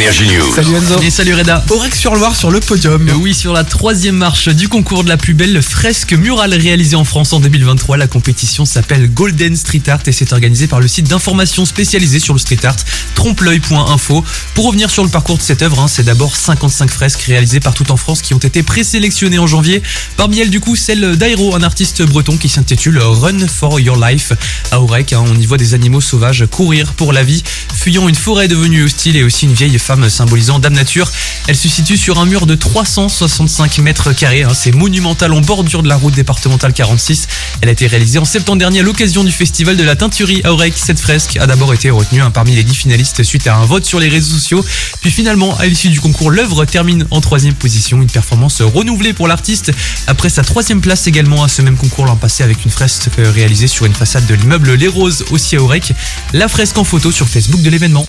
Energy News. Salut Enzo. Et salut Reda. Aurec-sur-Loire sur le podium. Euh, Oui, sur la troisième marche du concours de la plus belle fresque murale réalisée en France en 2023, la compétition s'appelle Golden Street Art et c'est organisé par le site d'information spécialisé sur le street art trompe-l'œil.info. Pour revenir sur le parcours de cette œuvre, hein, c'est d'abord 55 fresques réalisées partout en France qui ont été présélectionnées en janvier. Parmi elles, du coup, celle d'Aero, un artiste breton qui s'intitule Run for Your Life. À Aurec, hein, on y voit des animaux sauvages courir pour la vie, fuyant une forêt devenue hostile et aussi une vieille femme symbolisant Dame Nature. Elle se situe sur un mur de 365 mètres carrés. hein, c'est monumental en bordure de la route départementale 46. Elle a été réalisée en septembre dernier à l'occasion du festival de la teinturie à Aurec. Cette fresque a d'abord été retenue hein, parmi les 10 finalistes suite à un vote sur les réseaux sociaux. Puis finalement, à l'issue du concours, l'œuvre termine en troisième position. Une performance renouvelée pour l'artiste après sa troisième place également à ce même concours l'an passé avec une fresque réalisée sur une façade de l'immeuble Les Roses aussi à Aurec. La fresque en photo sur Facebook de l'événement.